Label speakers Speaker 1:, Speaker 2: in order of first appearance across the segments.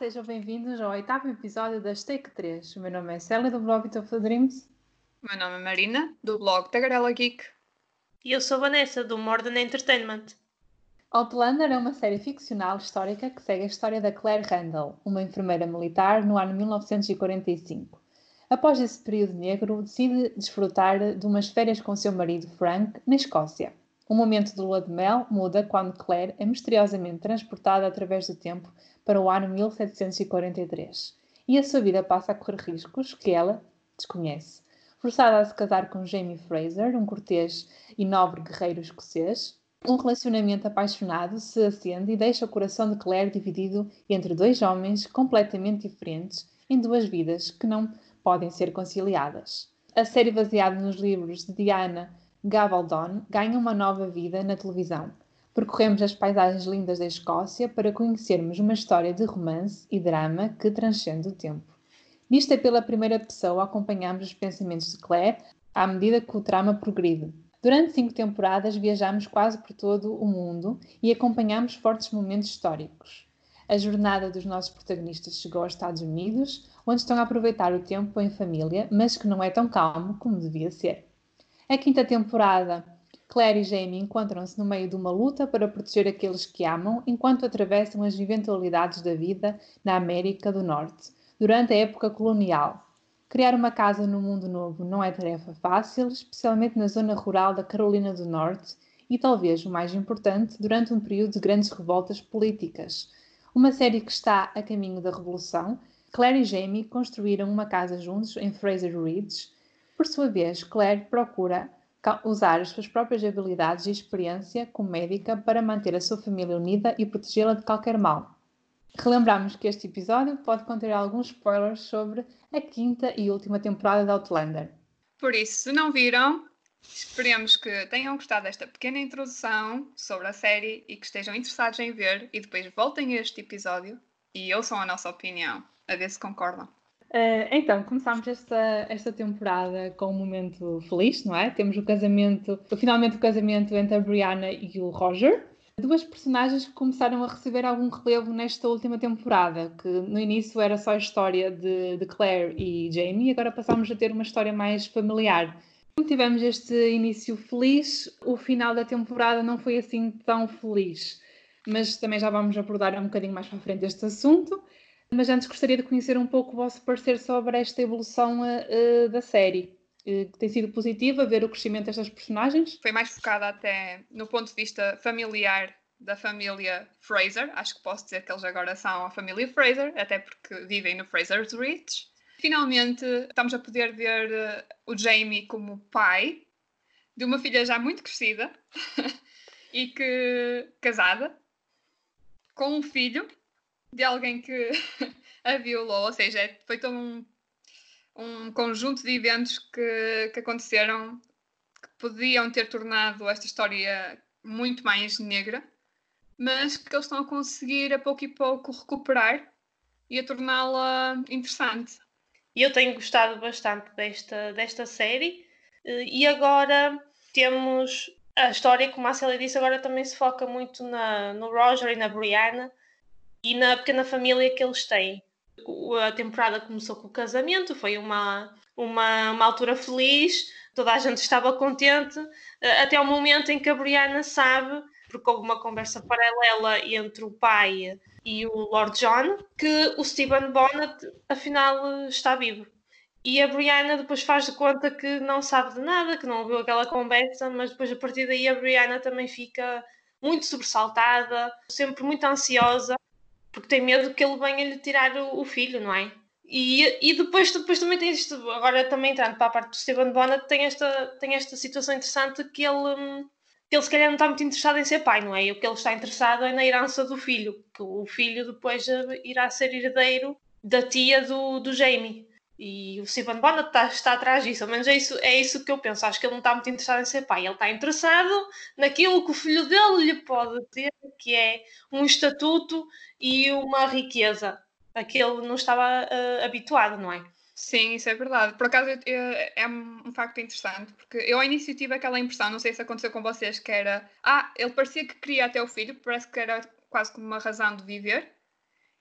Speaker 1: sejam bem-vindos ao oitavo episódio das Take 3. O meu nome é Célia, do blog of the Dreams.
Speaker 2: O meu nome é Marina, do blog Tagarela Geek.
Speaker 3: E eu sou Vanessa, do Morden Entertainment.
Speaker 1: Outlander é uma série ficcional histórica que segue a história da Claire Randall, uma enfermeira militar no ano 1945. Após esse período negro, decide desfrutar de umas férias com seu marido Frank na Escócia. O momento de lua de mel muda quando Claire é misteriosamente transportada através do tempo para o ano 1743 e a sua vida passa a correr riscos que ela desconhece. Forçada a se casar com Jamie Fraser, um cortês e nobre guerreiro escocês, um relacionamento apaixonado se acende e deixa o coração de Claire dividido entre dois homens completamente diferentes em duas vidas que não podem ser conciliadas. A série baseada nos livros de Diana Gabaldon ganha uma nova vida na televisão, Percorremos as paisagens lindas da Escócia para conhecermos uma história de romance e drama que transcende o tempo. Vista pela primeira pessoa, acompanhamos os pensamentos de Claire à medida que o trama progride. Durante cinco temporadas viajamos quase por todo o mundo e acompanhamos fortes momentos históricos. A jornada dos nossos protagonistas chegou aos Estados Unidos, onde estão a aproveitar o tempo em família, mas que não é tão calmo como devia ser. A quinta temporada Claire e Jamie encontram-se no meio de uma luta para proteger aqueles que amam enquanto atravessam as eventualidades da vida na América do Norte, durante a época colonial. Criar uma casa no mundo novo não é tarefa fácil, especialmente na zona rural da Carolina do Norte e, talvez o mais importante, durante um período de grandes revoltas políticas. Uma série que está a caminho da revolução, Claire e Jamie construíram uma casa juntos em Fraser Ridge. Por sua vez, Claire procura usar as suas próprias habilidades e experiência como médica para manter a sua família unida e protegê-la de qualquer mal. Relembramos que este episódio pode conter alguns spoilers sobre a quinta e última temporada de Outlander.
Speaker 2: Por isso, se não viram, esperemos que tenham gostado desta pequena introdução sobre a série e que estejam interessados em ver e depois voltem a este episódio e ouçam a nossa opinião, a ver se concordam.
Speaker 1: Uh, então, começámos esta, esta temporada com um momento feliz, não é? Temos o casamento, finalmente o casamento entre a Brianna e o Roger. Duas personagens que começaram a receber algum relevo nesta última temporada, que no início era só a história de, de Claire e Jamie, e agora passámos a ter uma história mais familiar. Como tivemos este início feliz, o final da temporada não foi assim tão feliz. Mas também já vamos abordar um bocadinho mais para frente este assunto. Mas antes gostaria de conhecer um pouco o vosso parecer sobre esta evolução uh, da série. Uh, que tem sido positiva ver o crescimento destas personagens?
Speaker 2: Foi mais focada até no ponto de vista familiar da família Fraser. Acho que posso dizer que eles agora são a família Fraser, até porque vivem no Fraser's Ridge. Finalmente estamos a poder ver o Jamie como pai de uma filha já muito crescida e que casada com um filho de alguém que a violou, ou seja, foi todo um, um conjunto de eventos que, que aconteceram que podiam ter tornado esta história muito mais negra, mas que eles estão a conseguir a pouco e pouco recuperar e a torná-la interessante.
Speaker 3: Eu tenho gostado bastante desta, desta série. Eh, e agora temos a história, como a Célia disse, agora também se foca muito na, no Roger e na Brianna, e na pequena família que eles têm. A temporada começou com o casamento, foi uma, uma, uma altura feliz, toda a gente estava contente, eh, até o momento em que a Brianna sabe, porque houve uma conversa paralela entre o pai e o Lord John, que o Stephen Bonnet afinal está vivo. E a Brianna depois faz de conta que não sabe de nada, que não ouviu aquela conversa, mas depois a partir daí a Brianna também fica muito sobressaltada, sempre muito ansiosa porque tem medo que ele venha lhe tirar o, o filho, não é? E, e depois, depois também tem isto, agora também entrando para a parte do Stephen Bonnet, tem esta, tem esta situação interessante que ele, hum, que ele se calhar não está muito interessado em ser pai, não é? E o que ele está interessado é na herança do filho, que o filho depois eh, irá ser herdeiro da tia do, do Jamie. E o Stephen Bonnet está, está atrás disso, ao menos é isso, é isso que eu penso. Acho que ele não está muito interessado em ser pai, ele está interessado naquilo que o filho dele lhe pode ter, que é um estatuto e uma riqueza a que ele não estava uh, habituado, não é?
Speaker 2: Sim, isso é verdade. Por acaso é um facto interessante, porque eu ao início tive aquela impressão, não sei se aconteceu com vocês, que era, ah, ele parecia que queria até o filho, parece que era quase como uma razão de viver,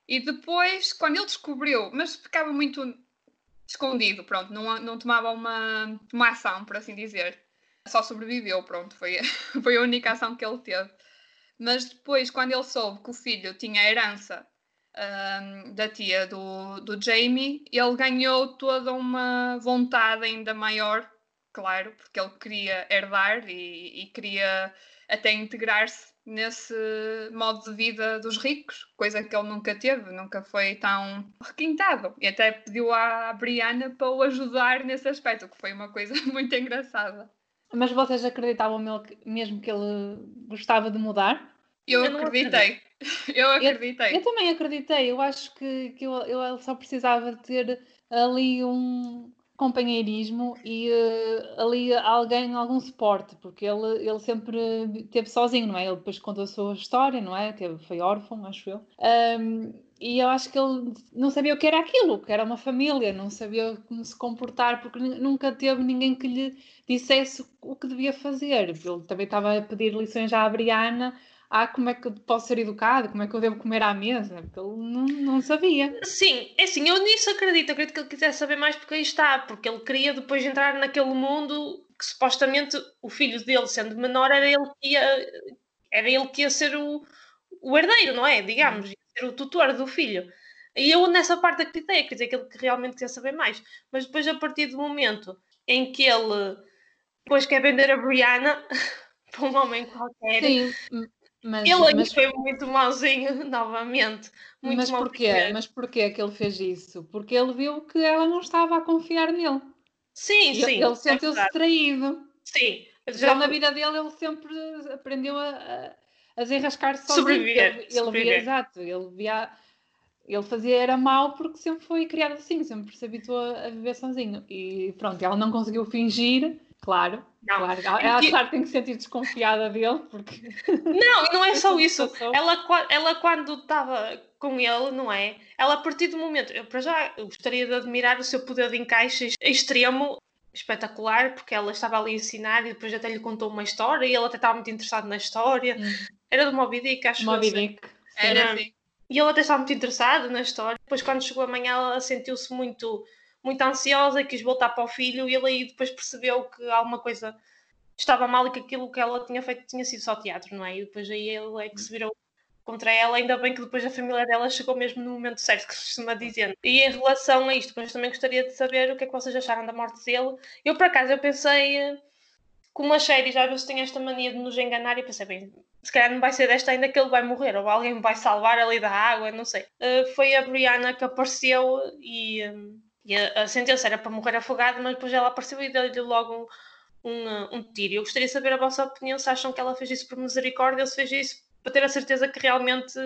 Speaker 2: E depois, quando ele descobriu, mas ficava muito escondido, pronto, não, não tomava uma, uma ação, por assim dizer. Só sobreviveu, pronto, foi, foi a única ação que ele teve. Mas depois, quando ele soube que o filho tinha a herança um, da tia do, do Jamie, ele ganhou toda uma vontade ainda maior, claro, porque ele queria herdar e, e queria até integrar-se nesse modo de vida dos ricos, coisa que ele nunca teve, nunca foi tão requintado. E até pediu à Brianna para o ajudar nesse aspecto, que foi uma coisa muito engraçada.
Speaker 1: Mas vocês acreditavam mesmo que ele gostava de mudar?
Speaker 2: Eu, eu acreditei. Eu acreditei.
Speaker 1: Eu, eu, também acreditei. Eu acho que, que eu, eu só precisava de ter ali um, companheirismo e uh, ali alguém, algum suporte, porque ele, ele sempre teve sozinho, não é? Ele depois contou a sua história, não é? Teve, foi órfão, acho eu. Um, e eu acho que ele não sabia o que era aquilo, que era uma família, não sabia como se comportar, porque nunca teve ninguém que lhe dissesse o que devia fazer. Ele também estava a pedir lições à Briana ah, como é que eu posso ser educado, como é que eu devo comer à mesa, porque ele não, não sabia.
Speaker 3: Sim, é assim, eu nisso acredito, acredito que ele quisesse saber mais porque aí está, porque ele queria depois entrar naquele mundo que supostamente o filho dele, sendo menor, era ele que ia, era ele que ia ser o, o herdeiro, não é? Digamos, ia ser o tutor do filho. E eu nessa parte acreditei, acreditei que ele realmente queria saber mais. Mas depois, a partir do momento em que ele depois quer vender a Brianna para um homem qualquer. Sim, mas, ele mas... foi muito mauzinho, novamente. Muito
Speaker 1: mas porquê? Mas porquê que ele fez isso? Porque ele viu que ela não estava a confiar nele.
Speaker 3: Sim,
Speaker 1: e
Speaker 3: sim.
Speaker 1: Ele sentiu-se é traído.
Speaker 3: Sim.
Speaker 1: Já na vida dele ele sempre aprendeu a, a, a desenrascar-se
Speaker 3: sozinho. Sobreviver.
Speaker 1: Ele, ele via, exato, ele via... Ele fazia era mal porque sempre foi criado assim, sempre se habituou a viver sozinho. E pronto, ela não conseguiu fingir Claro, não. claro. Ela, e... claro, tem que sentir desconfiada dele, porque.
Speaker 3: Não, e não é só isso. Ela, ela, quando estava com ele, não é? Ela, a partir do momento. Eu, para já, eu gostaria de admirar o seu poder de encaixe extremo, espetacular, porque ela estava ali a ensinar e depois até lhe contou uma história e ele até estava muito interessado na história. Hum. Era do Moby Dick, acho
Speaker 1: Moby Dick.
Speaker 3: Era, assim. E ele até estava muito interessado na história. Depois, quando chegou amanhã, ela sentiu-se muito muito ansiosa e quis voltar para o filho e ele aí depois percebeu que alguma coisa estava mal e que aquilo que ela tinha feito tinha sido só teatro, não é? E depois aí ele é que se virou contra ela, ainda bem que depois a família dela chegou mesmo no momento certo, que se costuma dizer. E em relação a isto, depois também gostaria de saber o que é que vocês acharam da morte dele. Eu, por acaso, eu pensei, como as séries às vezes têm esta mania de nos enganar, e pensei, bem, se calhar não vai ser desta ainda que ele vai morrer, ou alguém vai salvar ali da água, não sei. Uh, foi a Brianna que apareceu e... Um, e a, a sentença era para morrer afogado, mas depois ela apareceu e deu-lhe logo um, um, um, tiro. Eu gostaria de saber a vossa opinião, se acham que ela fez isso por misericórdia ou se fez isso para ter a certeza que realmente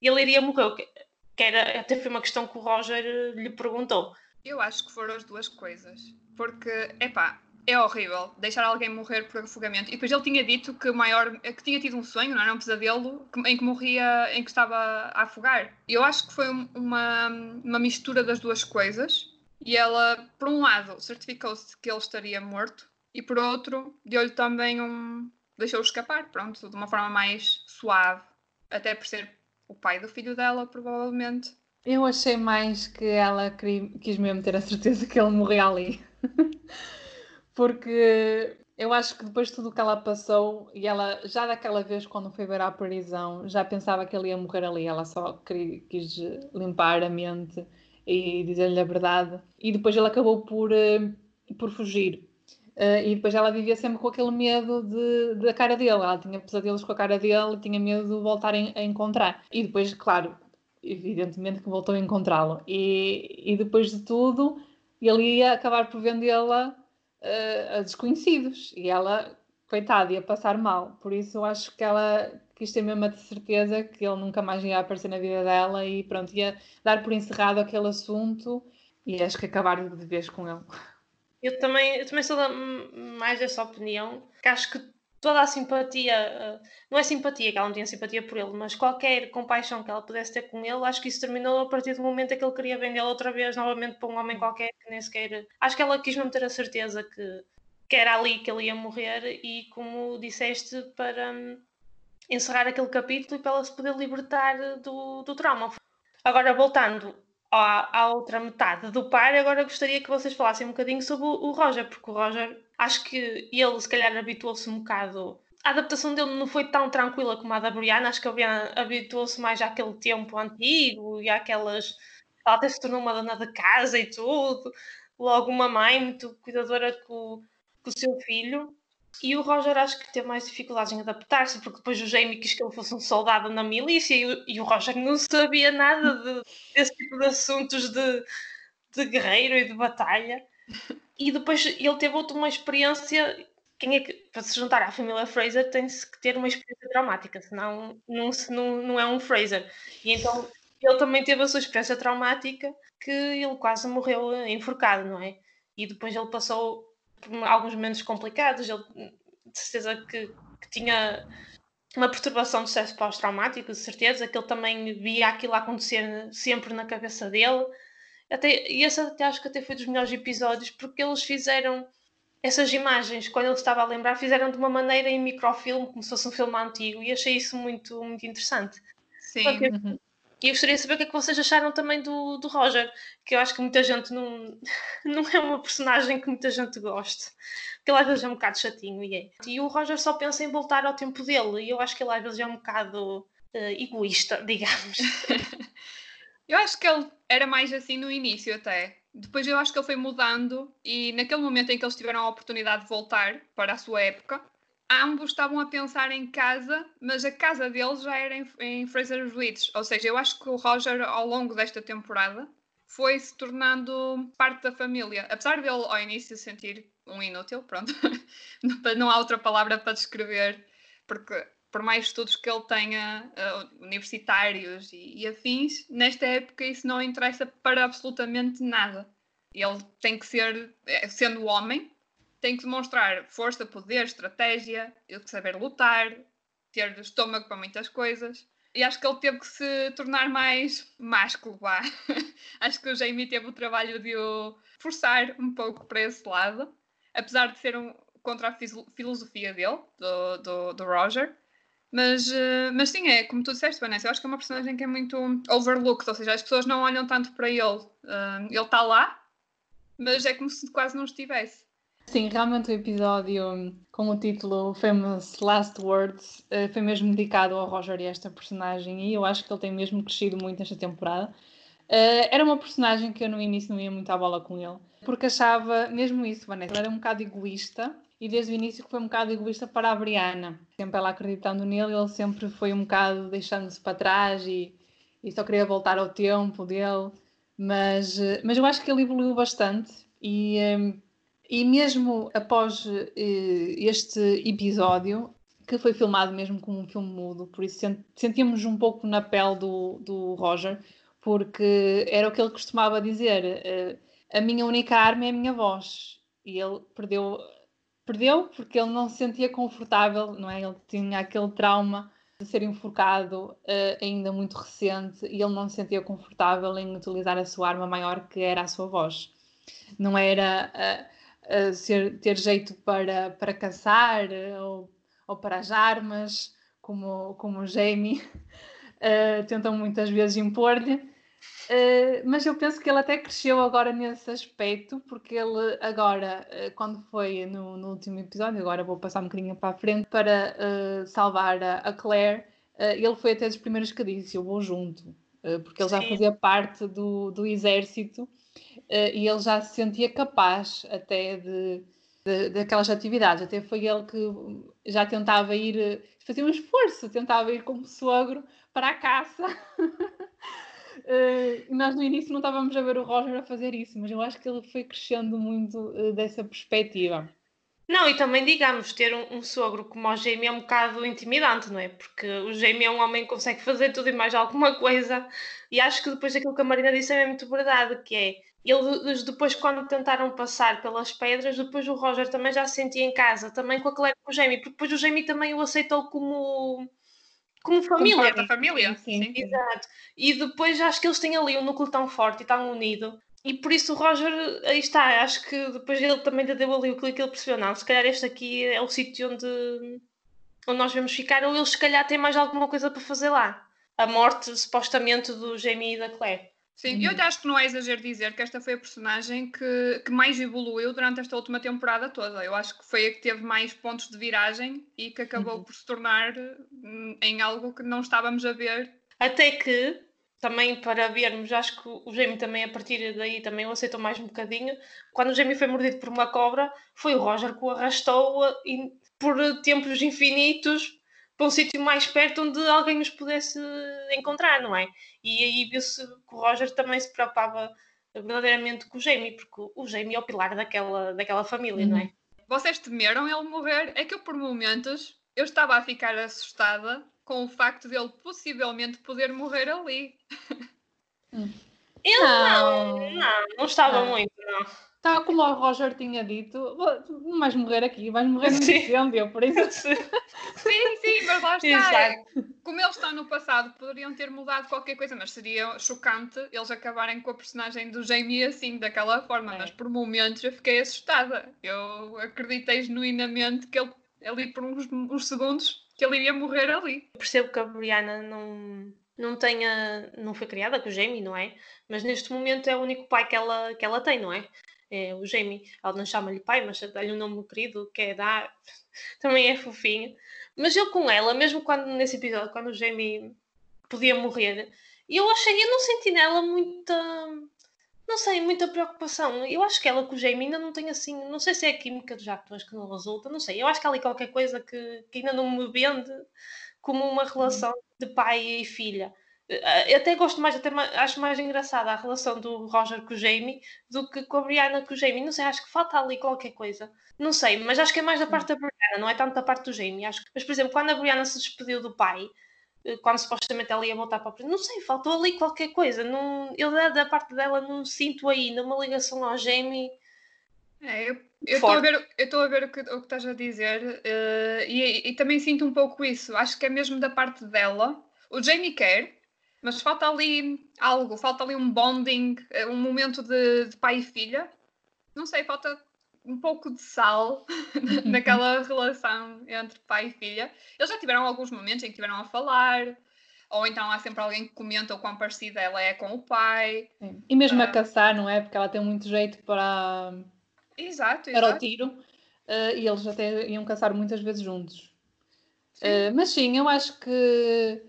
Speaker 3: ele iria morrer. Que, que era, até foi uma questão que o Roger lhe perguntou.
Speaker 2: Eu acho que foram as duas coisas. Porque, epá, é horrível deixar alguém morrer por afogamento. E depois ele tinha dito que maior que tinha tido um sonho, não era um pesadelo, em que morria, em que estava a afogar. Eu acho que foi uma, uma mistura das duas coisas. E ela, por um lado, certificou-se que ele estaria morto e por outro, deu-lhe também um. deixou-o escapar, pronto, de uma forma mais suave, até por ser o pai do filho dela, provavelmente.
Speaker 1: Eu achei mais que ela quis mesmo ter a certeza que ele morria ali. Porque eu acho que depois de tudo o que ela passou, e ela já daquela vez, quando foi ver à prisão, já pensava que ele ia morrer ali. Ela só quis limpar a mente e dizer-lhe a verdade. E depois ele acabou por, uh, por fugir. Uh, e depois ela vivia sempre com aquele medo de, da cara dele. Ela tinha pesadelos com a cara dele tinha medo de voltar a encontrar. E depois, claro, evidentemente que voltou a encontrá-lo. E, e depois de tudo, ele ia acabar por vendê-la uh, a desconhecidos. E ela, coitada, ia passar mal. Por isso eu acho que ela quis ter mesmo a certeza que ele nunca mais ia aparecer na vida dela e pronto, ia dar por encerrado aquele assunto e acho que acabar de vez com ele.
Speaker 3: Eu também, eu também sou da, mais dessa opinião, que acho que toda a simpatia, eh, não é simpatia, que ela não tinha simpatia por ele, mas qualquer compaixão que ela pudesse ter com ele, acho que isso terminou a partir do momento em que ele queria vendê-la outra vez novamente para um homem qualquer que nem sequer. Acho que ela quis mesmo ter a certeza que, que era ali que ele ia morrer e, como disseste, para encerrar aquele capítulo e para ela se poder libertar do, do trauma. Agora, voltando à, à, outra metade do par, agora gostaria que vocês falassem um bocadinho sobre o, o Roger, porque o Roger, acho que ele se calhar habituou-se um bocado. A adaptação dele não foi tão tranquila como a da Brianna, acho que a Brianna habituou-se mais àquele tempo antigo e àquelas. Ela até se tornou uma dona de casa e tudo, logo uma mãe muito cuidadora com, com o seu filho. E o Roger acho que teve mais dificuldades em adaptar-se, porque depois o Jamie quis que ele fosse um soldado na milícia e o, e o Roger não sabia nada de, desse tipo de assuntos de, de guerreiro e de batalha. E depois ele teve outra uma experiência. Quem é que, para se juntar à família Fraser, tem-se que ter uma experiência traumática, senão não, não, não é um Fraser. E então ele também teve a sua experiência traumática que ele quase morreu enforcado, não é? E depois ele passou alguns momentos complicados. Ele, de certeza que, que tinha uma perturbação de stress pós-traumático, de certeza, que ele também via aquilo acontecer sempre na cabeça dele. Até, e esse até acho que até foi dos melhores episódios, porque eles fizeram essas imagens, quando ele estava a lembrar, fizeram de uma maneira em microfilme, como se fosse um filme antigo, e achei isso muito, muito interessante.
Speaker 2: Sim. Porque, uhum.
Speaker 3: E eu gostaria de saber o que é que vocês acharam também do, do Roger, que eu acho que muita gente não, não é uma personagem que muita gente gosta, porque ele às vezes é um bocado chatinho e é. E o Roger só pensa em voltar ao tempo dele, e eu acho que ele às vezes é um bocado uh, egoísta, digamos.
Speaker 2: eu acho que ele era mais assim no início até. Depois eu acho que ele foi mudando e naquele momento em que eles tiveram a oportunidade de voltar para a sua época, ambos estavam a pensar em casa, mas a casa deles já era em, em Fraser's Ridge. Ou seja, eu acho que o Roger, ao longo desta temporada, foi se tornando parte da família. Apesar dele, ao início, sentir um inútil, pronto, não há outra palavra para descrever, porque por mais estudos que ele tenha, uh, universitários e, e afins, nesta época isso não interessa para absolutamente nada. Ele tem que ser, eh, sendo homem, tem que demonstrar força, poder, estratégia, saber lutar, ter estômago para muitas coisas. E acho que ele teve que se tornar mais másculo, vá. acho que o Jamie teve o trabalho de o forçar um pouco para esse lado, apesar de ser um, contra a filosofia dele, do, do, do Roger. Mas, uh, mas sim, é como tu disseste, Vanessa, eu acho que é uma personagem que é muito overlooked, ou seja, as pessoas não olham tanto para ele. Uh, ele está lá, mas é como se quase não estivesse.
Speaker 1: Sim, realmente o episódio com o título Famous Last Words eh, foi mesmo dedicado ao Roger e a esta personagem e eu acho que ele tem mesmo crescido muito nesta temporada. Eh, era uma personagem que eu no início não ia muito à bola com ele, porque achava mesmo isso, Vanessa, era um bocado egoísta e desde o início que foi um bocado egoísta para a Brianna. Sempre ela acreditando nele, ele sempre foi um bocado deixando-se para trás e, e só queria voltar ao tempo dele. Mas, eh, mas eu acho que ele evoluiu bastante e e mesmo após uh, este episódio, que foi filmado mesmo como um filme mudo, por isso sentíamos um pouco na pele do, do Roger, porque era o que ele costumava dizer: uh, a minha única arma é a minha voz. E ele perdeu, perdeu porque ele não se sentia confortável, não é? Ele tinha aquele trauma de ser enforcado uh, ainda muito recente e ele não se sentia confortável em utilizar a sua arma maior, que era a sua voz. Não era. Uh, ser, ter jeito para, para caçar ou, ou para as armas, como, como o Jamie uh, tentam muitas vezes impor-lhe. Uh, mas eu penso que ele até cresceu agora nesse aspecto, porque ele agora, uh, quando foi no, no, último episódio, agora vou passar um bocadinho para a frente, para uh, salvar a, a Claire, ele foi até dos primeiros que disse, eu vou junto, porque ele Sim. já fazia parte do, do exército e ele já se sentia capaz até de, de, daquelas atividades. Até foi ele que já tentava ir, eh, fazia um esforço, tentava ir como sogro para a caça. Uh, nós no início não estávamos a ver o Roger a fazer isso, mas eu acho que ele foi crescendo muito uh, dessa perspectiva.
Speaker 3: Não, e também digamos, ter um, um, sogro como o Jamie é um bocado intimidante, não é? Porque o Jamie é um homem que consegue fazer tudo e mais alguma coisa, e acho que depois daquilo que a Marina disse é muito verdade, que é eles depois, quando tentaram passar pelas pedras, depois o Roger também já se sentia em casa, também com a Claire e com o Jamie, porque depois o Jamie também o aceitou como, como família. Como
Speaker 2: família, sim,
Speaker 3: sim. Exato. E depois acho que eles têm ali um núcleo tão forte e tão unido. E por isso o Roger, aí está, acho que depois ele também deu ali o clique, ele percebeu, não, se calhar este aqui é o sítio onde, onde nós vamos ficar, ou eles se calhar têm mais alguma coisa para fazer lá. a morte supostamente do Jamie e da Claire.
Speaker 2: Sim, eu acho que não é exagero dizer que esta foi a personagem que, que mais evoluiu durante esta última temporada toda. Eu acho que foi a que teve mais pontos de viragem e que acabou uhum. por se tornar hum, em algo que não estávamos a ver.
Speaker 3: Até que, também para vermos, acho que o Jamie também a partir daí também o aceitou mais um bocadinho. Quando o Jamie foi mordido por uma cobra, foi o Roger que o arrastou por tempos infinitos para um sítio mais perto onde alguém nos pudesse encontrar, não é? E aí viu-se que o Roger também se preocupava verdadeiramente com o Jamie, porque o Jamie é o pilar daquela, daquela família, uhum. não é? Uhum.
Speaker 2: Vocês temeram ele morrer? É que eu, por momentos, eu estava a ficar assustada com o facto dele possivelmente poder morrer ali.
Speaker 3: Ele não, não, não, não estava não. muito, não.
Speaker 1: Tal como o Roger tinha dito, não vais morrer aqui, vais morrer no incêndio, por isso.
Speaker 2: sim, sim, mas lá está. Exato. Como eles estão no passado, poderiam ter mudado qualquer coisa, mas seria chocante eles acabarem com a personagem do Jamie assim, daquela forma. É. Mas por momentos eu fiquei assustada. Eu acreditei genuinamente que ele, ali por uns, uns segundos, que ele iria morrer ali.
Speaker 3: percebo que a Brianna não não tenha, não foi criada com o Jamie, não é? Mas neste momento é o único pai que ela, que ela tem, não é? É, o Jamie, ela não chama-lhe pai, mas dá-lhe um nome querido, que é dar, também é fofinho. Mas eu com ela, mesmo quando nesse episódio, quando o Jamie podia morrer, eu achei, eu não senti nela muita, não sei, muita preocupação. Eu acho que ela com o Jamie ainda não tem assim, não sei se é a química dos atores que não resulta, não sei. Eu acho que há ali qualquer coisa que, que ainda não me vende como uma relação de pai e filha. Eu até gosto mais, até acho mais engraçada a relação do Roger com o Jamie do que com a Brianna com o Jamie. Não sei, acho que falta ali qualquer coisa. Não sei, mas acho que é mais da parte da Brianna, não é tanto da parte do Jamie. Acho Mas, por exemplo, quando a Brianna se despediu do pai, eh, quando supostamente ela ia voltar para a não sei, faltou ali qualquer coisa. Não, eu da, parte dela não sinto ainda uma ligação ao Jamie.
Speaker 2: É, eu estou a ver, eu estou a ver o que, o que estás a dizer uh, e, e também sinto um pouco isso. Acho que é mesmo da parte dela. O Jamie quer, mas falta ali algo, falta ali um bonding, eh, um momento de, de pai e filha. Não sei, falta um pouco de sal naquela relação entre pai e filha. Eles já tiveram alguns momentos em que tiveram a falar, ou então há sempre alguém que comenta o quão parecida ela é com o pai.
Speaker 1: Sim. E mesmo uh, a ah. caçar, não é? Porque ela tem muito jeito para,
Speaker 2: exato,
Speaker 1: para o tiro. Uh, e eles até iam caçar muitas vezes juntos. Uh, mas sim, eu acho que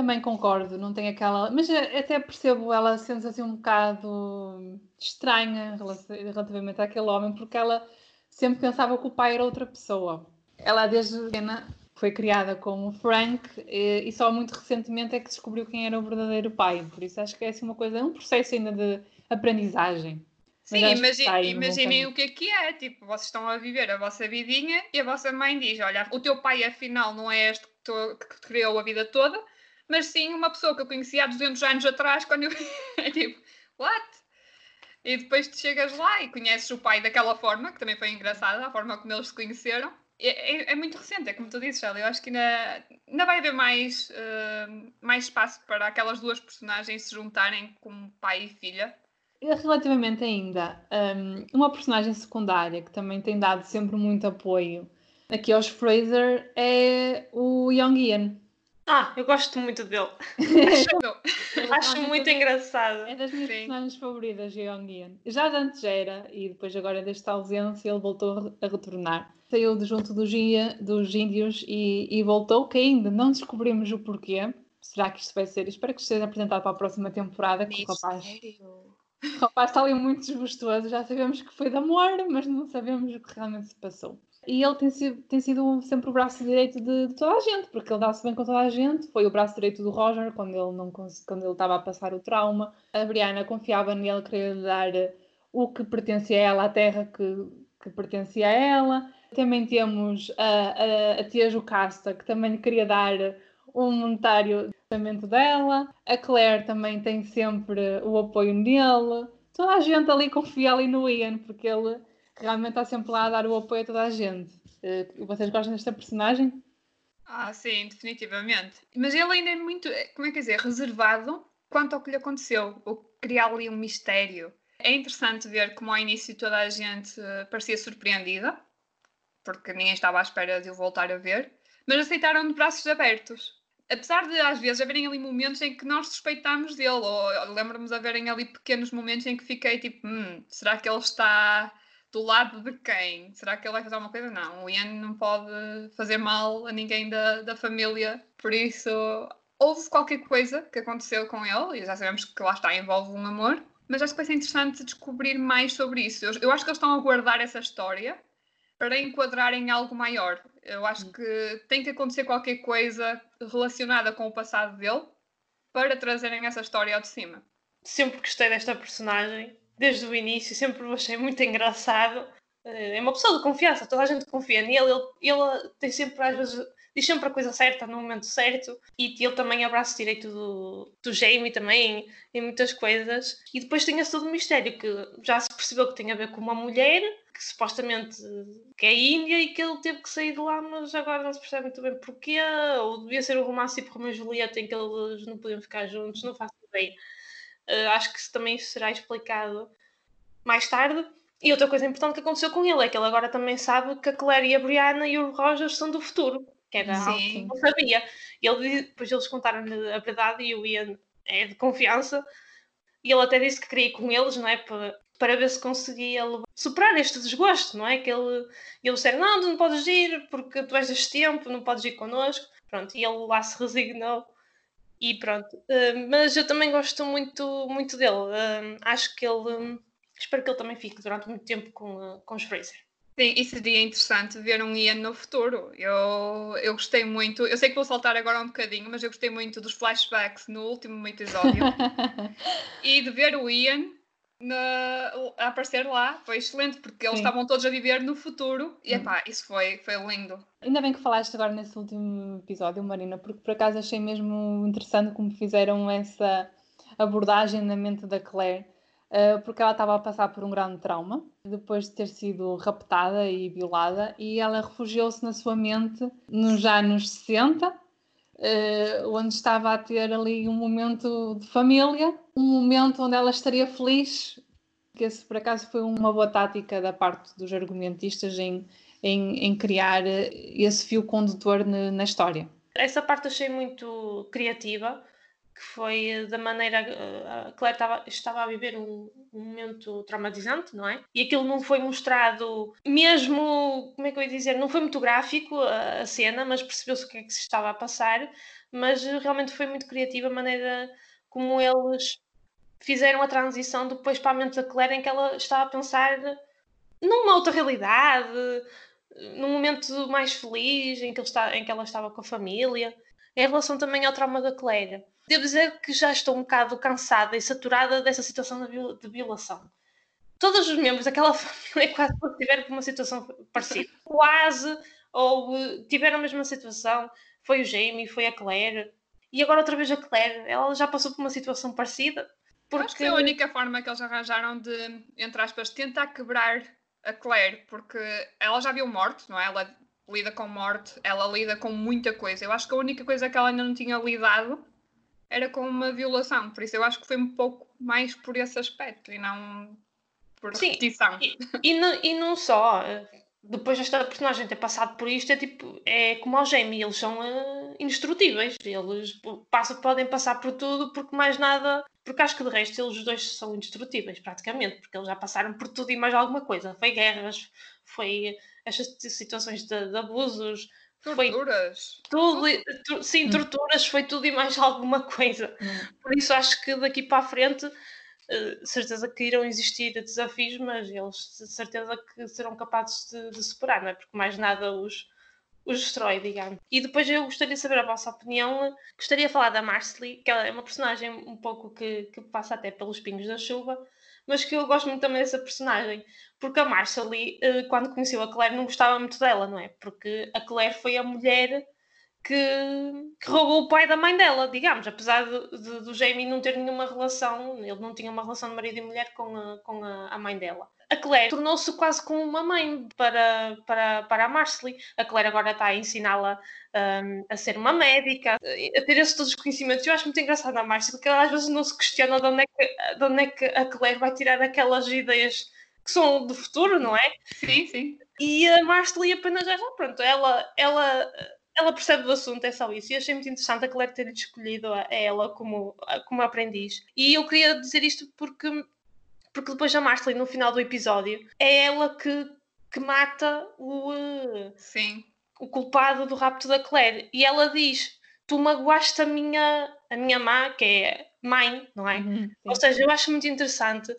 Speaker 1: também concordo, não tem aquela. Mas até percebo ela sendo assim um bocado estranha relativamente àquele homem, porque ela sempre pensava que o pai era outra pessoa. Ela, desde pequena, foi criada como Frank e, e, só muito recentemente é que descobriu quem era o verdadeiro pai. Por isso acho que é assim uma coisa, é um processo ainda de aprendizagem.
Speaker 2: Sim, imagine, imaginem o que é que é. Tipo, vocês estão a viver a vossa vidinha e a vossa mãe diz: Olha, o teu pai afinal não é este que, tu, que criou a vida toda, mas sim uma pessoa que eu conhecia há 200 anos atrás, quando eu. é tipo, what? E depois tu chegas lá e conheces o pai daquela forma, que também foi engraçada, a forma como eles se conheceram. É, é, é muito recente, é como tu dizes, Shelly. Eu acho que ainda, ainda vai haver mais, uh, mais espaço para aquelas duas personagens se juntarem como pai e filha.
Speaker 1: Relativamente ainda, um, uma personagem secundária que também tem dado sempre muito apoio aqui aos Fraser é o Young Ian.
Speaker 3: Ah, eu gosto muito dele. acho, acho muito engraçado.
Speaker 1: É das minhas Sim. personagens favoritas, Jeong Ian. Já antes era, e depois agora desta ausência ele voltou a retornar. Saiu de junto dos, dos índios e, e, voltou, que ainda não descobrimos o porquê. Será que isto vai ser? Espero que seja apresentado para a próxima temporada, que o rapaz... O rapaz está ali muito desgostoso, já sabemos que foi de amor, mas não sabemos o que realmente se passou. E ele tem sido, tem sido sempre o braço direito de, de toda a gente, porque ele dá-se bem com toda a gente. Foi o braço direito do Roger quando ele não quando ele estava a passar o trauma. A Brianna confiava nele, queria lhe dar o que pertencia a ela, a terra que, que pertencia a ela. Também temos a, a, a tia Jocasta, que também lhe queria dar um monetário tratamento dela. A Claire também tem sempre o apoio nele. Toda a gente ali confia ali no Ian, porque ele realmente está sempre lá a dar o apoio a toda a gente. Uh, vocês gostam desta personagem?
Speaker 2: Ah, sim, definitivamente. Mas ele ainda é muito, eh, como é que dizer, reservado quanto ao que lhe aconteceu, ou criar ali um mistério. É interessante ver como ao início toda a gente uh, parecia surpreendida, porque ninguém estava à espera de o voltar a ver, mas aceitaram de braços abertos. Apesar de às vezes haverem ali momentos em que nós suspeitamos dele, ou lembro-me de haverem ali pequenos momentos em que fiquei tipo, hum, será que ele está do lado de quem? Será que ele vai fazer alguma coisa? Não, o Ian não pode fazer mal a ninguém da, da família, por isso houve qualquer coisa que aconteceu com ele, e já sabemos que lá está, envolve um amor, mas acho que vai ser interessante descobrir mais sobre isso. Eu, eu acho que eles estão a guardar essa história para enquadrar em algo maior. Eu acho hum. que tem que acontecer qualquer coisa relacionada com o passado dele para trazerem essa história ao de cima.
Speaker 3: Sempre gostei desta personagem, desde o início, sempre o achei muito engraçado. Eh, é uma pessoa de confiança, toda a gente confia nele. Ele, ele tem sempre, às vezes, diz sempre a coisa certa no momento certo e ele também abraça direito do, do Jamie também em muitas coisas. E depois tem esse todo o mistério que já se percebeu que tem a ver com uma mulher que supostamente que é Índia e que ele teve que sair de lá, mas agora não se percebe muito bem porquê, ou devia ser um romance tipo Romeu e Julieta em que eles não podiam ficar juntos, não faço ideia. Uh, acho que isso também será explicado mais tarde. E outra coisa importante que aconteceu com ele é que ele agora também sabe que a Claire e a Brianna e o Roger são do futuro que era Sim. algo que não sabia. E ele, depois eles contaram-lhe a verdade e o Ian é de confiança. E ele até disse que queria ir com eles, não é? Para, para ver se conseguia superar este desgosto, não é? Que ele, eles disseram: Não, tu não podes ir porque tu és deste tempo, não podes ir connosco. Pronto, e ele lá se resignou. E pronto. Uh, mas eu também gosto muito, muito dele. Uh, acho que ele. Um, espero que ele também fique durante muito tempo com, uh, com os Fraser.
Speaker 2: Sim, e seria interessante ver um Ian no futuro. Eu, eu gostei muito, eu sei que vou saltar agora um bocadinho, mas eu gostei muito dos flashbacks no último episódio e de ver o Ian na, a aparecer lá foi excelente, porque eles Sim. estavam todos a viver no futuro e hum. epá, isso foi, foi lindo.
Speaker 1: Ainda bem que falaste agora nesse último episódio, Marina, porque por acaso achei mesmo interessante como fizeram essa abordagem na mente da Claire uh, porque ela estava a passar por um grande trauma, depois de ter sido raptada e violada, e ela refugiou-se na sua mente nos anos 60, uh, onde estava a ter ali um momento de família, um momento onde ela estaria feliz, que esse por acaso foi uma boa tática da parte dos argumentistas em, em, em criar esse fio condutor na história.
Speaker 3: Essa parte achei muito criativa, que foi da maneira eh, a Claire estava, estava a viver um, um, momento traumatizante, não é? E aquilo não foi mostrado, mesmo, como é que eu ia dizer, não foi muito gráfico a, a cena, mas percebeu-se o que é que se estava a passar, mas eh, realmente foi muito criativa a maneira como eles fizeram a transição depois para a mente da Claire em que ela estava a pensar numa outra realidade, num momento mais feliz em que, está, em que ela estava com a família, em relação também ao trauma da Claire devo dizer que já estou um bocado cansada e saturada dessa situação de violação. Todos os membros daquela família quase tiveram uma situação parecida. Quase, ou eh, tiveram a mesma situação. Foi o Jamie, foi a Claire. E agora outra vez a Claire. Ela já passou por uma situação parecida.
Speaker 2: Porque... Acho que é a única forma que eles arranjaram de, entre aspas, tentar quebrar a Claire, porque ela já viu morte, não é? Ela lida com morte, ela lida com muita coisa. Eu acho que a única coisa que ela ainda não tinha lidado era com uma violação, por isso eu acho que foi um pouco mais por esse aspecto e não por Sim, repetição.
Speaker 3: E, e, não, e não só, depois desta personagem ter passado por isto, é tipo, é como ao Jamie, eles são uh, indestrutíveis, eles passam, podem passar por tudo porque mais nada, porque acho que de resto eles dois são indestrutíveis praticamente, porque eles já passaram por tudo e mais alguma coisa, foi guerras, foi estas situações de, de abusos,
Speaker 2: Torturas?
Speaker 3: Tudo, sim, hum. torturas, foi tudo e mais alguma coisa. Hum. Por isso acho que daqui para a frente, uh, certeza que irão existir desafios, mas eles de certeza que serão capazes de, de superar, não é? Porque mais nada os, os destrói, digamos. E depois eu gostaria de saber a vossa opinião. Gostaria de falar da Marcely, que ela é uma personagem um pouco que, que passa até pelos pingos da chuva, mas que eu gosto muito também dessa personagem, porque a Marshall, eh, quando conheceu a Claire, não gostava muito dela, não é? Porque a Claire foi a mulher que, que roubou o pai da mãe dela, digamos, apesar de, de, do Jamie não ter nenhuma relação, ele não tinha uma relação de marido e mulher com a, com a, a mãe dela. A Claire tornou-se quase como uma mãe para, para, para a Marcely. A Claire agora está a ensiná-la um, a ser uma médica, a ter esses todos os conhecimentos. Eu acho muito engraçado a Marcely, porque ela às vezes não se questiona de onde, é que, de onde é que a Claire vai tirar aquelas ideias que são do futuro, não é?
Speaker 2: Sim, sim.
Speaker 3: E a Marcely apenas já, pronto, ela, ela ela percebe do assunto, é só isso. E achei muito interessante a Claire ter escolhido a ela como, como aprendiz. E eu queria dizer isto porque, porque depois a Marcelly, no final do episódio, é ela que, que mata o,
Speaker 2: Sim.
Speaker 3: o culpado do rapto da Claire. E ela diz: Tu magoaste a minha, a minha má, que é mãe, não é?
Speaker 1: Uhum,
Speaker 3: Ou seja, eu acho muito interessante,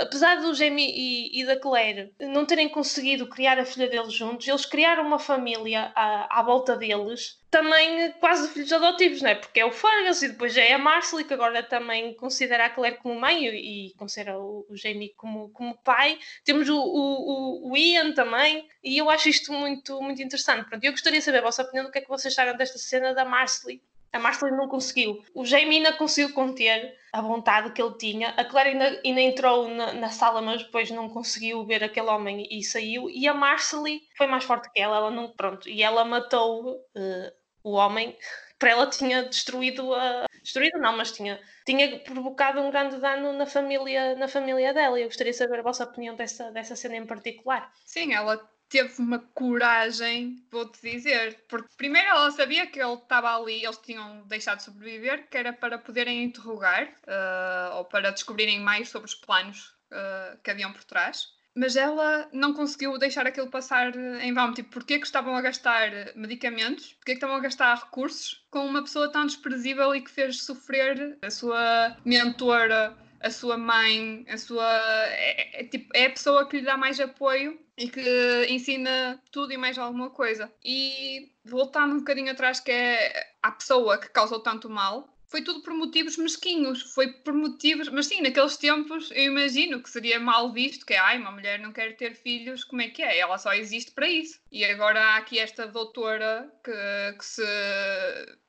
Speaker 3: apesar do Jamie e, e da Claire não terem conseguido criar a filha deles juntos, eles criaram uma família à, à volta deles, também quase filhos adotivos, não é? Porque é o Fergus e depois é a Marcelly, que agora também considera a Claire como mãe e, e considera o, o Jamie como, como pai. Temos o, o, o, Ian também, e eu acho isto muito, muito interessante. Pronto, eu gostaria de saber a vossa opinião do que é que vocês acharam desta cena da Marcelly a Marcelly não conseguiu. O Jamie ainda conseguiu conter a vontade que ele tinha. A Claire ainda, ainda entrou na, na, sala, mas depois não conseguiu ver aquele homem e saiu. E a Marcelly foi mais forte que ela. Ela não, pronto, e ela matou uh, o homem. Para ela tinha destruído a. Destruído não, mas tinha, tinha provocado um grande dano na família, na família dela. Eu gostaria de saber a vossa opinião dessa, dessa cena em particular.
Speaker 2: Sim, ela teve uma coragem, vou-te dizer, porque primeiro ela sabia que ele estava ali, eles tinham deixado de sobreviver, que era para poderem interrogar uh, ou para descobrirem mais sobre os planos uh, que haviam por trás. Mas ela não conseguiu deixar aquilo passar em vão. Tipo, porquê que estavam a gastar medicamentos? Porquê que estavam a gastar recursos com uma pessoa tão desprezível e que fez sofrer a sua mentora, a sua mãe, a sua. É, é, tipo, é a pessoa que lhe dá mais apoio e que ensina tudo e mais alguma coisa. E voltando um bocadinho atrás, que é a pessoa que causou tanto mal, foi tudo por motivos mesquinhos, foi por motivos, mas sim, naqueles tempos eu imagino que seria mal visto, que é, ai, uma mulher não quer ter filhos, como é que é? Ela só existe para isso. E agora há aqui esta doutora que, que se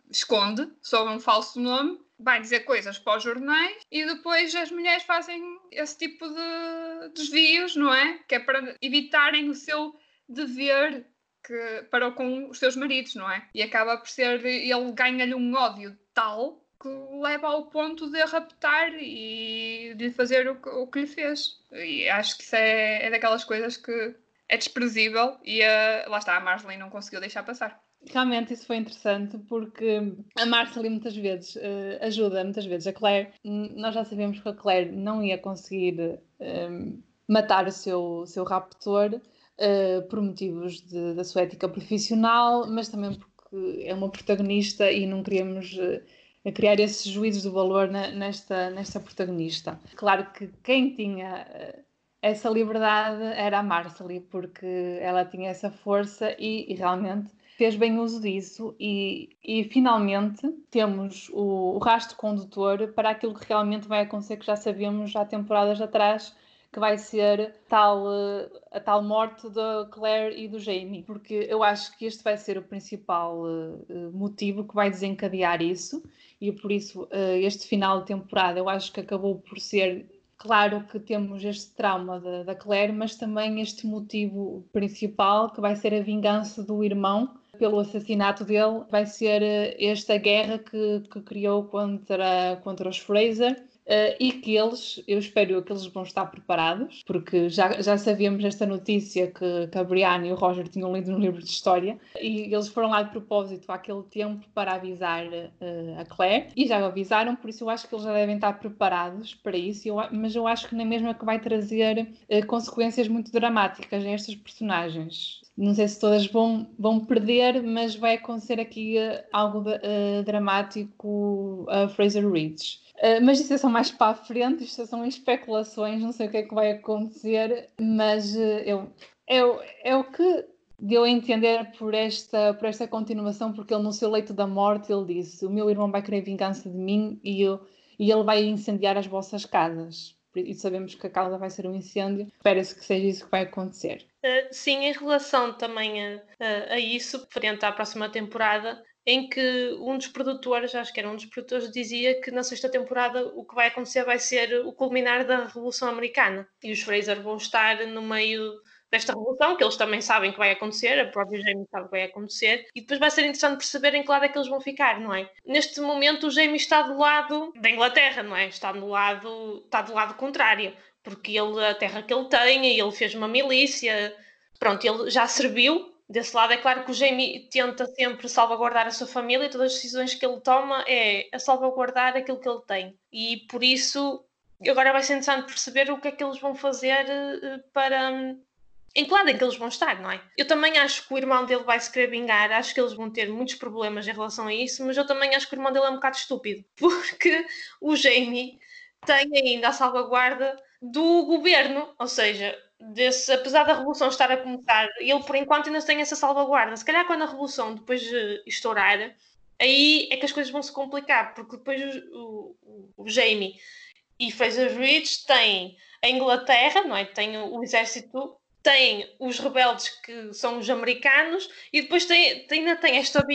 Speaker 2: esconde sob um falso nome vai dizer coisas para os jornais e depois as mulheres fazem esse tipo de desvios, não é? Que é para evitarem o seu dever que, para com os seus maridos, não é? E acaba por ser, ele ganha-lhe um ódio tal que leva ao ponto de a raptar e de fazer o que, o que lhe fez. E acho que isso é, é daquelas coisas que é desprezível e uh, lá está, a Marlene não conseguiu deixar passar.
Speaker 1: Realmente isso foi interessante porque a Marcelly muitas vezes uh, ajuda, muitas vezes a Claire. Nós já sabíamos que a Claire não ia conseguir um, matar o seu, seu raptor uh, por motivos de, da sua ética profissional, mas também porque é uma protagonista e não queríamos uh, criar esses juízos de valor na, nesta, nesta protagonista. Claro que quem tinha essa liberdade era a Marcelly, porque ela tinha essa força e, e realmente fez bem uso disso e, e finalmente temos o, o rastro condutor para aquilo que realmente vai acontecer, que já sabíamos há temporadas atrás, que vai ser tal, a tal morte da Claire e do Jamie, porque eu acho que este vai ser o principal uh, motivo que vai desencadear isso. E por isso este final de temporada eu acho que acabou por ser Claro que temos este trauma da, da Claire, mas também este motivo principal que vai ser a vingança do irmão pelo assassinato dele, vai ser esta guerra que, que criou contra, contra os Fraser. Uh, e que eles, eu espero que eles vão estar preparados, porque já, já sabíamos esta notícia que, que a Brianna e o Roger tinham lido no livro de história, e eles foram lá de propósito àquele tempo para avisar uh, a Claire, e já avisaram, por isso eu acho que eles já devem estar preparados para isso, eu, mas eu acho que nem mesmo é que vai trazer uh, consequências muito dramáticas a estas personagens. Não sei se todas vão, vão perder, mas vai acontecer aqui algo dramático a Fraser Ridge. Uh, mas isso é só mais para a frente, isto são especulações, não sei o que é que vai acontecer, mas uh, eu, eu, é o que deu a entender por esta, por esta continuação, porque ele no seu leito da morte ele disse, o meu irmão vai querer vingança de mim e, eu, e ele vai incendiar as vossas casas. E sabemos que a causa vai ser um incêndio, espera-se que seja isso que vai acontecer.
Speaker 3: Uh, sim, em relação também a, a, a isso, frente à próxima temporada, em que um dos produtores, acho que era um dos produtores, dizia que na sexta temporada o que vai acontecer vai ser o culminar da Revolução Americana. E os Fraser vão estar no meio desta revolução, que eles também sabem que vai acontecer, a própria Jamie sabe que vai acontecer, e depois vai ser interessante perceber em que lado é que eles vão ficar, não é? Neste momento o Jamie está do lado da Inglaterra, não é? Está do lado, está do lado contrário, porque ele, a terra que ele tem, ele fez uma milícia, pronto, ele já serviu desse lado. É claro que o Jamie tenta sempre salvaguardar a sua família e todas as decisões que ele toma é a salvaguardar aquilo que ele tem. E por isso, agora vai ser interessante perceber o que é que eles vão fazer uh, para. Em que lado é que eles vão estar, não é? Eu também acho que o irmão dele vai se querer vingar, acho que eles vão ter muitos problemas em relação a isso, mas eu também acho que o irmão dele é um bocado estúpido, porque o Jamie tem ainda a salvaguarda do governo, ou seja, desse, apesar da revolução estar a começar, ele por enquanto ainda tem essa salvaguarda. Se calhar quando a revolução depois uh, estourar, aí é que as coisas vão se complicar, porque depois o, o, o Jamie e Fraser Ridge têm a Inglaterra, não é? Tem o exército tem os rebeldes que são os americanos e depois tem, ainda tem esta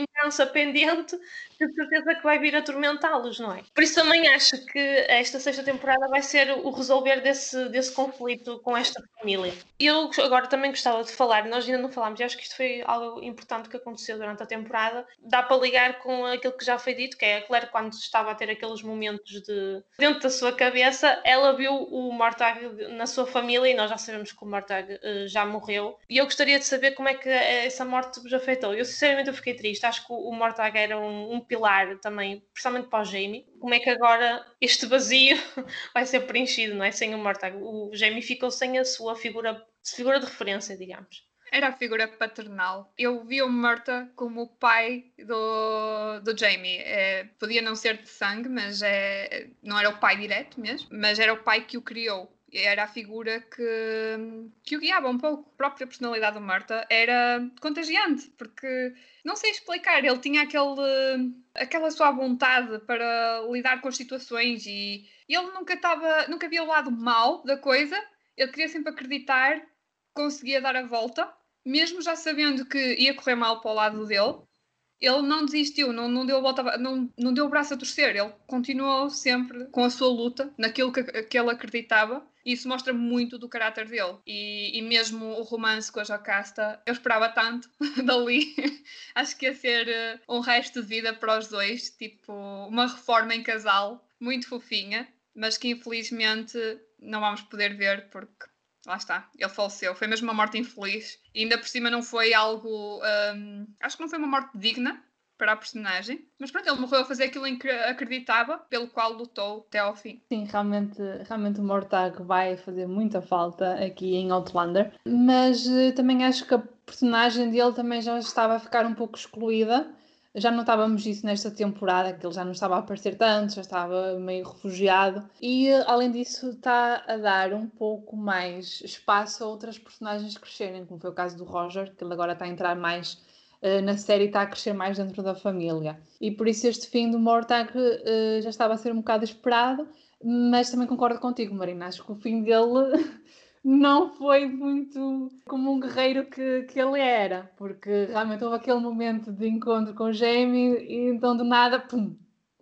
Speaker 3: pendente de certeza que vai vir atormentá-los, não é? Por isso também acho que esta sexta temporada vai ser o resolver desse, desse conflito com esta família. Eu agora também gostava de falar, nós ainda não falámos, e acho que isto foi algo importante que aconteceu durante a temporada. Dá para ligar com aquilo que já foi dito, que é a Claire, quando estava a ter aqueles momentos de dentro da sua cabeça, ela viu o Mortag na sua família e nós já sabemos que o Mortag uh, já morreu. E eu gostaria de saber como é que essa morte vos afetou. Eu sinceramente eu fiquei triste, acho que o Mortag era um, um pilar também, principalmente para o Jamie. Como é que agora este vazio vai ser preenchido, não é? Sem o Mortag. O Jamie ficou sem a sua figura, figura de referência, digamos.
Speaker 2: Era a figura paternal. Eu vi o Murta como o pai do, do Jamie. É, podia não ser de sangue, mas é, não era o pai direto mesmo, mas era o pai que o criou era a figura que, que o guiava um pouco. A própria personalidade do Marta era contagiante, porque não sei explicar, ele tinha aquele, aquela sua vontade para lidar com as situações e, ele nunca estava, nunca via o lado mau da coisa, ele queria sempre acreditar conseguia dar a volta, mesmo já sabendo que ia correr mal para o lado dele ele não desistiu, não, não, deu volta, não, não deu o braço a torcer, ele continuou sempre com a sua luta, naquilo que, que ele acreditava, e isso mostra muito do caráter dele. E, e mesmo o romance com a Jocasta, eu esperava tanto dali, acho que ia ser uh, um resto de vida para os dois, tipo uma reforma em casal, muito fofinha, mas que infelizmente não vamos poder ver porque lá está, ele faleceu. Foi mesmo uma morte infeliz. E ainda por cima não foi algo. Um, acho que não foi uma morte digna para a personagem. Mas pronto, ele morreu a fazer aquilo em que acreditava, pelo qual lutou até ao fim.
Speaker 1: Sim, realmente, realmente o Mortag vai fazer muita falta aqui em Outlander. Mas uh, também acho que a personagem dele também já estava a ficar um pouco excluída já notávamos isso nesta temporada, que ele já não estava a aparecer tanto, já estava meio refugiado. E além disso, está a dar um pouco mais espaço a outras personagens crescerem, como foi o caso do Roger, que ele agora está a entrar mais uh, na série e está a crescer mais dentro da família. E por isso este fim do Mortag uh, já estava a ser um bocado esperado, mas também concordo contigo, Marina. Acho que o fim dele não foi muito como um guerreiro que, que ele era, porque realmente houve aquele momento de encontro com Jamie e então do nada, pum,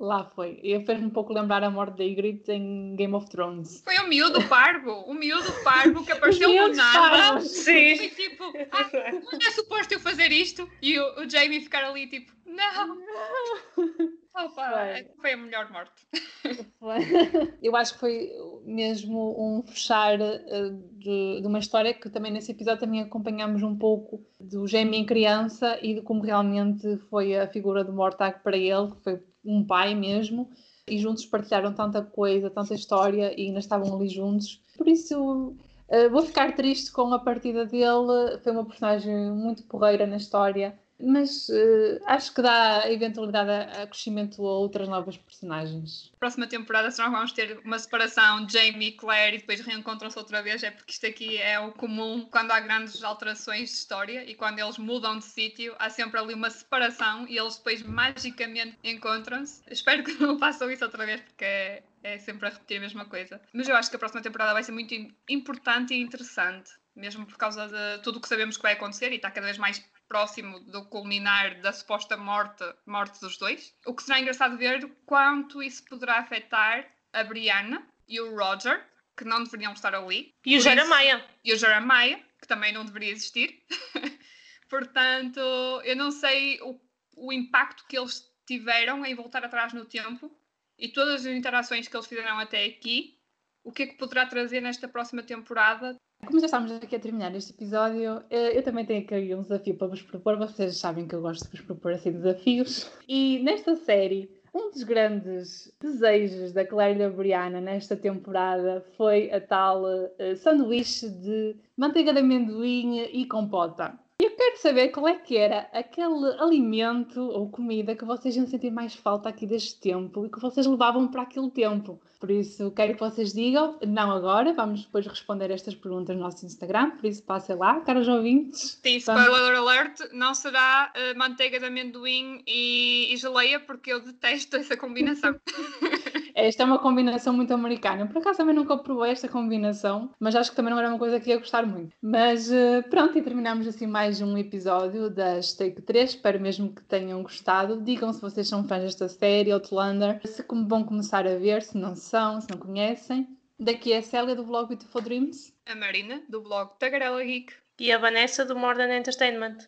Speaker 1: lá foi. E fez-me um pouco lembrar a morte da Ygritte em Game of Thrones.
Speaker 2: Foi o miúdo parvo, o miúdo parvo que apareceu do nada. Sim. Foi tipo, ah, não é suposto eu fazer isto? E o, o Jamie ficar ali tipo, não. não. Opa, foi. foi a melhor morte.
Speaker 1: Eu acho que foi mesmo um fechar uh, de, de, uma história que também nesse episódio também acompanhamos um pouco do Jamie em criança e de como realmente foi a figura do Mortag para ele, que foi um pai mesmo, e juntos partilharam tanta coisa, tanta história e ainda estavam ali juntos. Por isso uh, vou ficar triste com a partida dele, foi uma personagem muito porreira na história mas uh, acho que dá eventualidade a, a, crescimento a outras novas personagens.
Speaker 2: Próxima temporada, se nós vamos ter uma separação Jamie e Claire e depois reencontram-se outra vez, é porque isto aqui é o comum quando há grandes alterações de história e quando eles mudam de sítio, há sempre ali uma separação e eles depois magicamente encontram-se. Espero que não façam isso outra vez porque é, é sempre a repetir a mesma coisa. Mas eu acho que a próxima temporada vai ser muito importante e interessante mesmo por causa de tudo o que sabemos que vai acontecer e está cada vez mais próximo do culminar da suposta morte, morte dos dois. O que será engraçado ver quanto isso poderá afetar a Brianna e o Roger, que não deveriam estar ali.
Speaker 3: E o Jeremiah.
Speaker 2: E o Jeremiah, que também não deveria existir. Portanto, eu não sei o, o impacto que eles tiveram em voltar atrás no tempo e todas as interações que eles fizeram até aqui, o que é que poderá trazer nesta próxima temporada
Speaker 1: Como já estamos aqui a terminar este episódio, eh, eu também tenho aqui um desafio para vos propor. Vocês sabem que eu gosto de vos propor assim desafios. E nesta série, um dos grandes desejos da Claire e da Brianna nesta temporada foi a tal uh, sanduíche de manteiga de amendoim e compota. Eu quero saber qual é que era aquele alimento ou comida que vocês iam sentir mais falta aqui deste tempo e que vocês levavam para aquele tempo. Por isso, quero que vocês digam, não agora, vamos depois responder estas perguntas no nosso Instagram, por isso passem lá, caros ouvintes.
Speaker 2: Sim, spoiler alert, não será uh, manteiga de amendoim e, e geleia, porque eu detesto essa combinação.
Speaker 1: Esta é uma combinação muito americana. Por acaso também nunca provei esta combinação, mas acho que também não era uma coisa que ia gostar muito. Mas uh, pronto, e terminamos assim mais um episódio das Take 3. Espero mesmo que tenham gostado. Digam se vocês são fãs desta série, Outlander, se como vão começar a ver, se não são, se não conhecem. Daqui é a Célia do blog Beautiful Dreams.
Speaker 2: A Marina do blog Tagarela Geek.
Speaker 3: E a Vanessa do Modern Entertainment.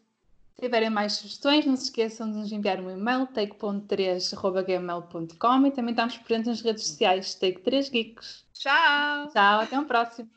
Speaker 1: Se tiverem mais sugestões, não se esqueçam de nos enviar um e-mail take.3.gmail.com e também estamos presentes nas redes sociais Take3 Geeks.
Speaker 2: Tchau!
Speaker 1: Tchau, até um próximo!